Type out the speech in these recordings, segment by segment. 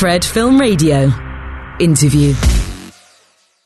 Fred Film Radio. Interview.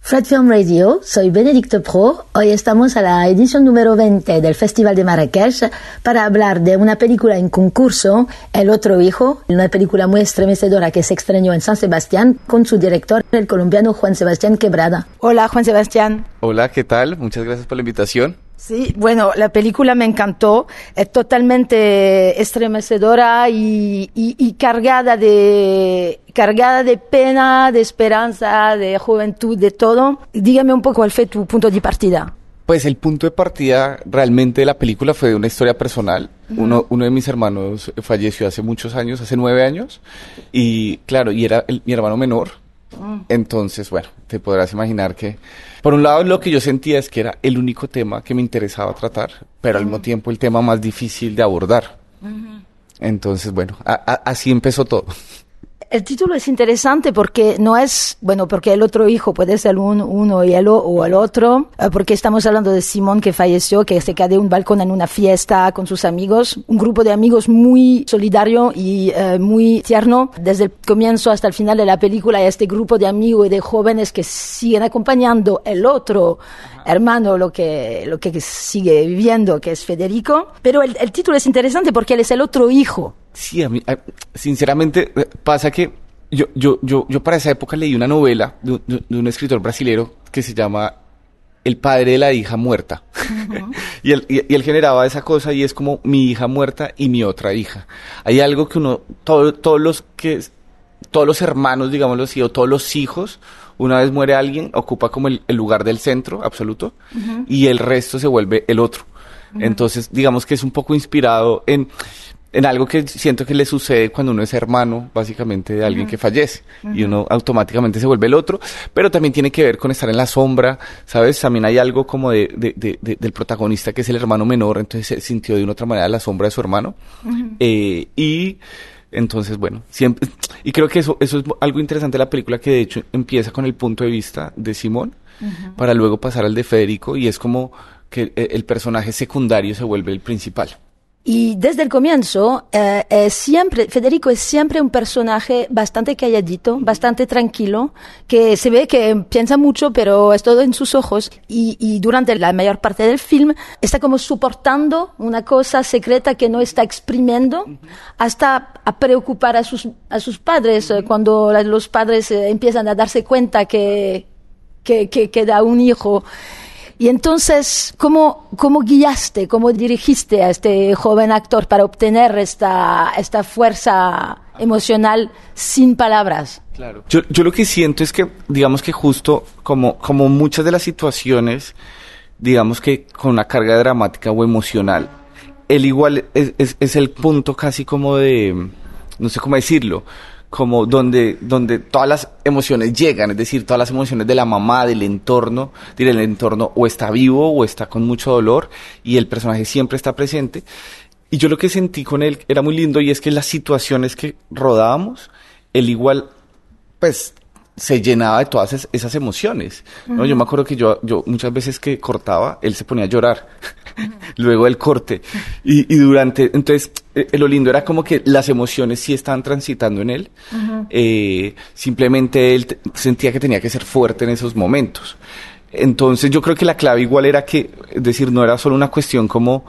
Fred Film Radio, soy Benedicto Pro. Hoy estamos a la edición número 20 del Festival de Marrakech para hablar de una película en concurso, El otro hijo, una película muy estremecedora que se estrenó en San Sebastián con su director, el colombiano Juan Sebastián Quebrada. Hola, Juan Sebastián. Hola, ¿qué tal? Muchas gracias por la invitación. Sí, bueno, la película me encantó, es totalmente estremecedora y, y, cargada de cargada de pena, de esperanza, de juventud, de todo. Dígame un poco cuál fue tu punto de partida. Pues el punto de partida realmente de la película fue de una historia personal. uno, uno de mis hermanos falleció hace muchos años, hace nueve años, y claro, y era mi hermano menor, entonces, bueno, te podrás imaginar que, por un lado, lo que yo sentía es que era el único tema que me interesaba tratar, pero al mismo tiempo el tema más difícil de abordar. Entonces, bueno, así empezó todo. El título es interesante porque no es, bueno, porque el otro hijo puede ser un, uno y el, o el otro, eh, porque estamos hablando de Simón que falleció, que se cae de un balcón en una fiesta con sus amigos, un grupo de amigos muy solidario y eh, muy tierno. Desde el comienzo hasta el final de la película este grupo de amigos y de jóvenes que siguen acompañando el otro hermano, lo que, lo que sigue viviendo, que es Federico. Pero el, el título es interesante porque él es el otro hijo. Sí, a mí, sinceramente, eh, pasa que yo, yo, yo, yo para esa época leí una novela de, un escritor brasilero que se llama El padre de la hija muerta. y, él, y, él generaba esa cosa y es como mi hija muerta y mi otra hija. Hay algo que uno, todo, todos los que, todos los hermanos, digámoslo así, o todos los hijos, una vez muere alguien, ocupa como el, lugar del centro absoluto y el resto se vuelve el otro. Entonces, digamos que es un poco inspirado en en algo que siento que le sucede cuando uno es hermano, básicamente, de alguien que fallece. Y uno automáticamente se vuelve el otro. Pero también tiene que ver con estar en la sombra, ¿sabes? También hay algo como de, del protagonista que es el hermano menor, entonces se sintió de una otra manera la sombra de su hermano. Eh, y entonces, bueno, siempre. Y creo que eso, eso es algo interesante de la película, que de hecho empieza con el punto de vista de Simón, para luego pasar al de Federico, y es como que eh, el personaje secundario se vuelve el principal. Y desde el comienzo, eh, siempre, Federico es siempre un personaje bastante calladito, bastante tranquilo, que se ve que piensa mucho, pero es todo en sus ojos. Y, y durante la mayor parte del film está como soportando una cosa secreta que no está exprimiendo hasta a preocupar a sus, a sus padres eh, cuando los padres eh, empiezan a darse cuenta que, que, que, que da un hijo. Y entonces, ¿cómo, ¿cómo guiaste, cómo dirigiste a este joven actor para obtener esta, esta fuerza emocional sin palabras? Claro. Yo, yo lo que siento es que, digamos que justo como, como muchas de las situaciones, digamos que con una carga dramática o emocional, él igual es, es, es el punto casi como de, no sé cómo decirlo, como donde, donde todas las emociones llegan, es decir, todas las emociones de la mamá, del entorno, el entorno o está vivo o está con mucho dolor y el personaje siempre está presente. Y yo lo que sentí con él era muy lindo y es que las situaciones que rodábamos, él igual, pues se llenaba de todas esas emociones. ¿no? Yo me acuerdo que yo, yo muchas veces que cortaba, él se ponía a llorar, luego del corte. Y, y, durante, entonces, eh, lo lindo era como que las emociones sí estaban transitando en él. eh, simplemente él sentía que tenía que ser fuerte en esos momentos. Entonces yo creo que la clave igual era que, es decir, no era solo una cuestión como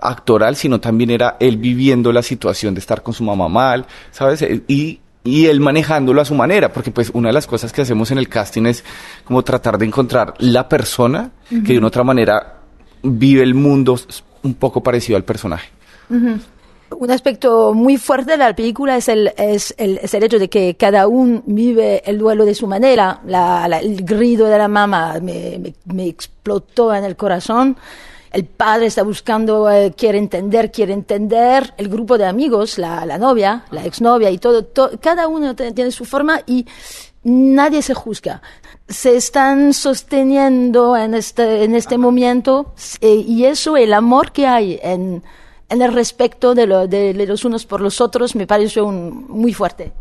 actoral, sino también era él viviendo la situación de estar con su mamá mal, ¿sabes? Y y él manejándolo a su manera, porque pues una de las cosas que hacemos en el casting es como tratar de encontrar la persona que de una otra manera vive el mundo un poco parecido al personaje. Un aspecto muy fuerte de la película es el, es el, es el hecho de que cada uno vive el duelo de su manera. La, el grito de la mamá me, me, me explotó en el corazón el padre está buscando, eh, quiere entender, quiere entender, el grupo de amigos, la, la novia, la exnovia y todo, cada uno tiene su forma y nadie se juzga. Se están sosteniendo en este, en este momento eh, y eso, el amor que hay en, en el respeto de, lo, de, los unos por los otros, me parece un, muy fuerte.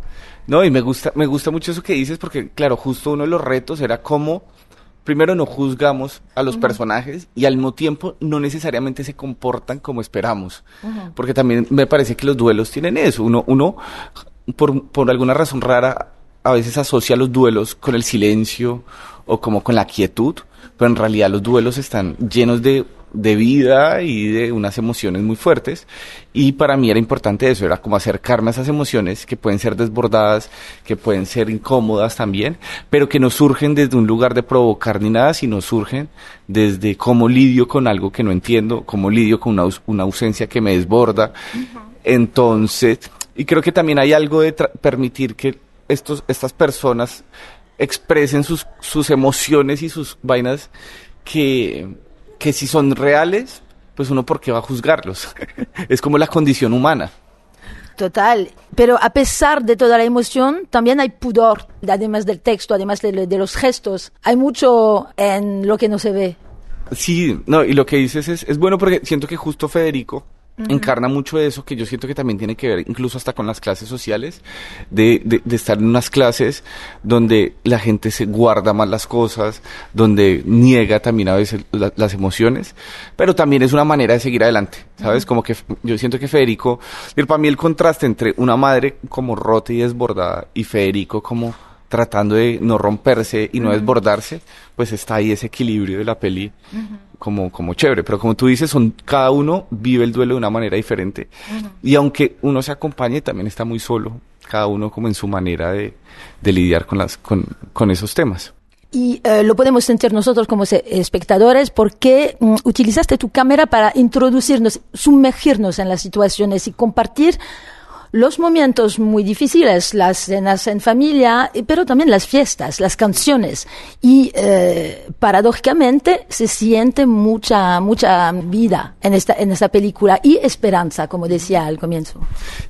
No, y me gusta, me gusta mucho eso que dices porque, claro, justo uno de los retos era cómo primero no juzgamos a los personajes y al mismo tiempo no necesariamente se comportan como esperamos. Porque también me parece que los duelos tienen eso. Uno, uno por, por alguna razón rara, a veces asocia los duelos con el silencio o como con la quietud, pero en realidad los duelos están llenos de, de vida y de unas emociones muy fuertes. Y para mí era importante eso, era como acercarme a esas emociones que pueden ser desbordadas, que pueden ser incómodas también, pero que no surgen desde un lugar de provocar ni nada, sino surgen desde cómo lidio con algo que no entiendo, cómo lidio con una, una ausencia que me desborda. Entonces, y creo que también hay algo de permitir que estos, estas personas expresen sus, sus emociones y sus vainas que, que si son reales, pues uno por qué va a juzgarlos. es como la condición humana. Total, pero a pesar de toda la emoción, también hay pudor, además del texto, además de, de los gestos. Hay mucho en lo que no se ve. Sí, no, y lo que dices es, es bueno porque siento que justo Federico encarna mucho eso que yo siento que también tiene que ver incluso hasta con las clases sociales, de, de, estar en unas clases donde la gente se guarda más las cosas, donde niega también a veces las emociones, pero también es una manera de seguir adelante, ¿sabes? Como que yo siento que Federico, para mí el contraste entre una madre como rota y desbordada y Federico como tratando de no romperse y no desbordarse, pues está ahí ese equilibrio de la peli como, como chévere. Pero como tú dices, son, cada uno vive el duelo de una manera diferente. Y aunque uno se acompañe, también está muy solo, cada uno como en su manera de, de lidiar con, las, con, con esos temas. Y eh, lo podemos sentir nosotros como espectadores porque mm, utilizaste tu cámara para introducirnos, sumergirnos en las situaciones y compartir los momentos muy difíciles, las cenas en familia, pero también las fiestas, las canciones. Y eh, paradójicamente se siente mucha, mucha vida en esta, en esta película y esperanza, como decía al comienzo.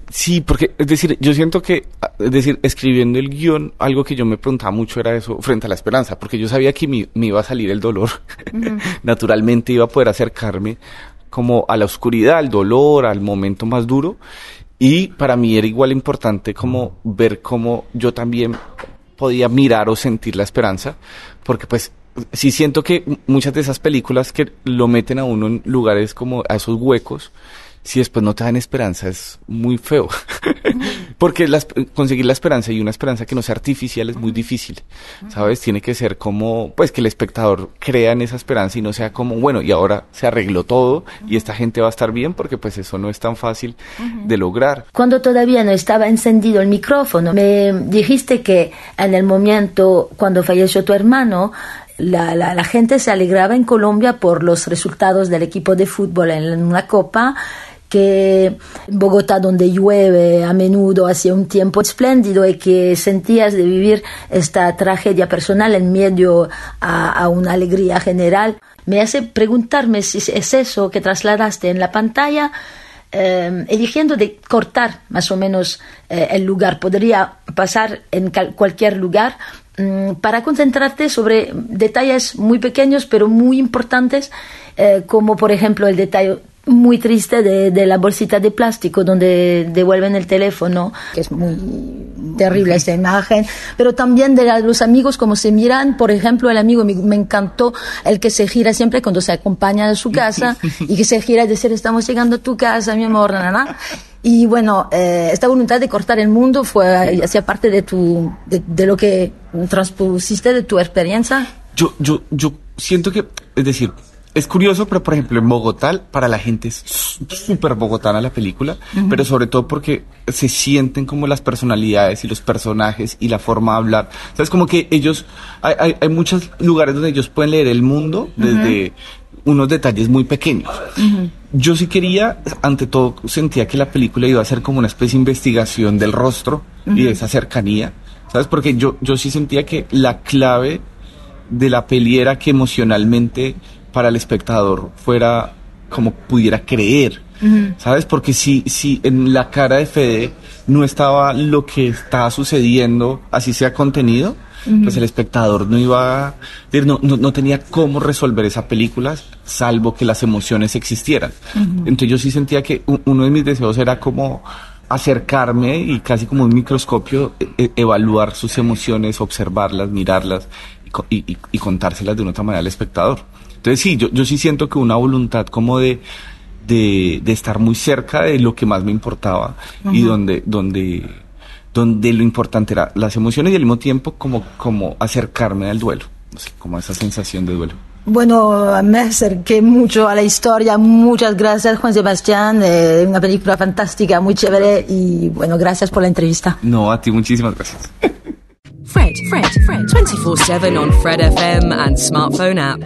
Sí, porque, es decir, yo siento que, es decir, escribiendo el guion, algo que yo me preguntaba mucho era eso frente a la esperanza, porque yo sabía que me, iba a salir el dolor. Naturalmente iba a poder acercarme como a la oscuridad, al dolor, al momento más duro. Y para mí era igual importante como ver cómo yo también podía mirar o sentir la esperanza, porque pues sí siento que muchas de esas películas que lo meten a uno en lugares como a esos huecos, si después no te dan esperanza es muy feo. Porque conseguir la esperanza y una esperanza que no sea artificial es muy difícil. ¿Sabes? Tiene que ser como, pues que el espectador crea en esa esperanza y no sea como, bueno, y ahora se arregló todo y esta gente va a estar bien porque pues eso no es tan fácil de lograr. Cuando todavía no estaba encendido el micrófono, me dijiste que en el momento cuando falleció tu hermano, la, la, gente se alegraba en Colombia por los resultados del equipo de fútbol en una copa que Bogotá donde llueve a menudo hacía un tiempo espléndido y que sentías de vivir esta tragedia personal en medio a, una alegría general, me hace preguntarme si es eso que trasladaste en la pantalla. Eh, eligiendo de cortar más o menos eh, el lugar, podría pasar en cualquier lugar, mm, para concentrarte sobre detalles muy pequeños pero muy importantes, eh, como por ejemplo el detalle muy triste de, de, la bolsita de plástico donde devuelven el teléfono, que es muy terrible esta imagen, pero también de los amigos como se miran, por ejemplo, el amigo me, encantó el que se gira siempre cuando se acompaña a su casa y que se gira y decir estamos llegando a tu casa, mi amor, nana. Y bueno, eh, esta voluntad de cortar el mundo fue, hacía parte de tu, de, de lo que transpusiste de tu experiencia. Yo, yo, yo siento que, es decir, es curioso, pero por ejemplo en Bogotá para la gente es súper bogotana la película, pero sobre todo porque se sienten como las personalidades y los personajes y la forma de hablar. O sea, es como que ellos, hay, hay, muchos lugares donde ellos pueden leer el mundo desde unos detalles muy pequeños. Yo sí quería, ante todo, sentía que la película iba a ser como una especie de investigación del rostro y de esa cercanía, ¿sabes? Porque yo, yo sí sentía que la clave de la peli era que emocionalmente para el espectador fuera como pudiera creer, ¿sabes? Porque si, si en la cara de Fede no estaba lo que estaba sucediendo, así sea contenido, pues el espectador no iba, no, no, no, tenía cómo resolver esa película, salvo que las emociones existieran. Entonces yo sí sentía que uno de mis deseos era como acercarme y casi como un microscopio e, e, evaluar sus emociones, observarlas, mirarlas y, y contárselas de una otra manera al espectador. Entonces sí, yo, yo sí siento que una voluntad como de, de, estar muy cerca de lo que más me importaba y donde, donde, donde lo importante era las emociones y al mismo tiempo como, como acercarme al duelo, como esa sensación de duelo. Bueno, me acerqué mucho a la historia. Muchas gracias, Juan Sebastián. Eh, una película fantástica, muy chévere. Y bueno, gracias por la entrevista. No, a ti muchísimas gracias. Fred, Fred, Fred, 24-7 on Fred FM and smartphone app.